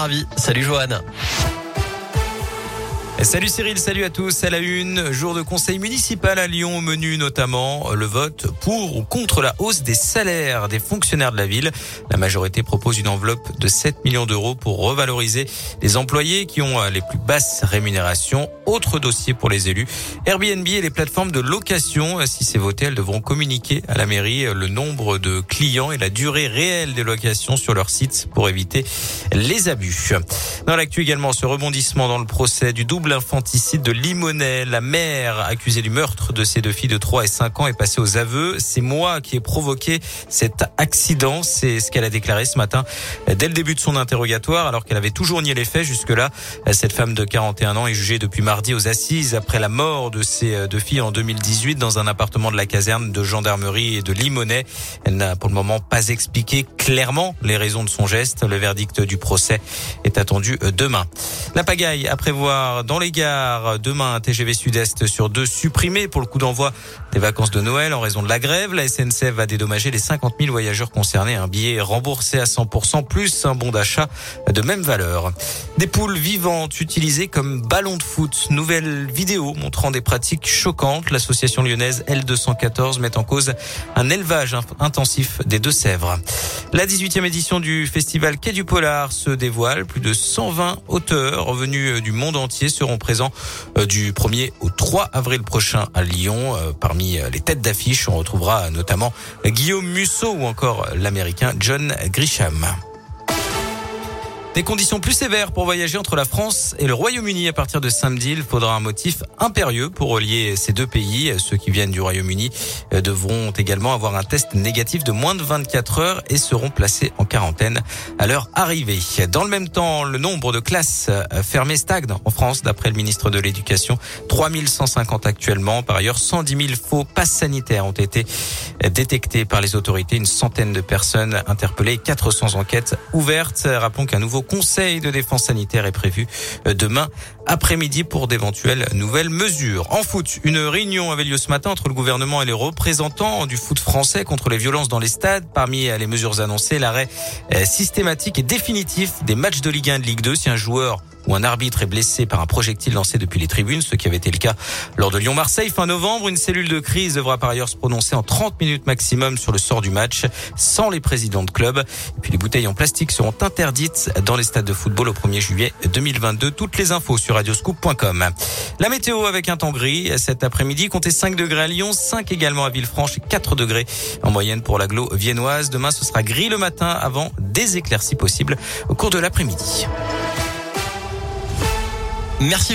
Salut Johan. Salut Cyril, salut à tous. À la une, jour de conseil municipal à Lyon menu notamment le vote pour ou contre la hausse des salaires des fonctionnaires de la ville. La majorité propose une enveloppe de 7 millions d'euros pour revaloriser les employés qui ont les plus basses rémunérations. Autre dossier pour les élus, Airbnb et les plateformes de location. Si c'est voté, elles devront communiquer à la mairie le nombre de clients et la durée réelle des locations sur leur site pour éviter les abus. Dans l'actu également, ce rebondissement dans le procès du double infanticide de Limonest. La mère accusée du meurtre de ses deux filles de 3 et 5 ans est passée aux aveux. C'est moi qui ai provoqué cet accident. C'est ce qu'elle a déclaré ce matin dès le début de son interrogatoire alors qu'elle avait toujours nié les faits jusque-là. Cette femme de 41 ans est jugée depuis mardi aux assises après la mort de ses deux filles en 2018 dans un appartement de la caserne de gendarmerie de Limonest. Elle n'a pour le moment pas expliqué clairement les raisons de son geste. Le verdict du procès est attendu demain. La pagaille à prévoir dans les gares. Demain, un TGV Sud-Est sur deux supprimé pour le coup d'envoi des vacances de Noël en raison de la grève. La SNCF va dédommager les 50 000 voyageurs concernés. Un billet remboursé à 100% plus un bon d'achat de même valeur. Des poules vivantes utilisées comme ballons de foot. Nouvelle vidéo montrant des pratiques choquantes. L'association lyonnaise L214 met en cause un élevage intensif des Deux-Sèvres. La 18e édition du festival Quai du Polar se dévoile. Plus de 120 auteurs venus du monde entier seront présents euh, du 1er au 3 avril prochain à Lyon. Euh, parmi euh, les têtes d'affiche, on retrouvera notamment Guillaume Musso ou encore l'américain John Grisham. Des conditions plus sévères pour voyager entre la France et le Royaume-Uni à partir de samedi. Il faudra un motif impérieux pour relier ces deux pays. Ceux qui viennent du Royaume-Uni euh, devront également avoir un test négatif de moins de 24 heures et seront placés en quarantaine à leur arrivée. Dans le même temps, le nombre de classes euh, fermées stagne en France d'après le ministre de l'Éducation. 3150 actuellement. Par ailleurs, 110 000 faux passes sanitaires ont été détectés par les autorités. Une centaine de personnes interpellées, 400 enquêtes ouvertes. Rappelons qu'un nouveau conseil de défense sanitaire est prévu euh, demain après-midi pour d'éventuelles nouvelles mesures. En foot, une réunion avait lieu ce matin entre le gouvernement et les représentants du foot français contre les violences dans les stades. Parmi les mesures annoncées, l'arrêt euh, systématique et définitif des matchs de Ligue 1 et de Ligue 2 si un joueur où un arbitre est blessé par un projectile lancé depuis les tribunes, ce qui avait été le cas lors de Lyon-Marseille fin novembre. Une cellule de crise devra par ailleurs se prononcer en 30 minutes maximum sur le sort du match, sans les présidents de club. Et puis les bouteilles en plastique seront interdites dans les stades de football au 1er juillet 2022. Toutes les infos sur radioscoop.com. La météo avec un temps gris cet après-midi, comptez 5 degrés à Lyon, 5 également à Villefranche et 4 degrés en moyenne pour l'agglo viennoise. Demain, ce sera gris le matin avant des éclaircies possibles au cours de l'après-midi. Merci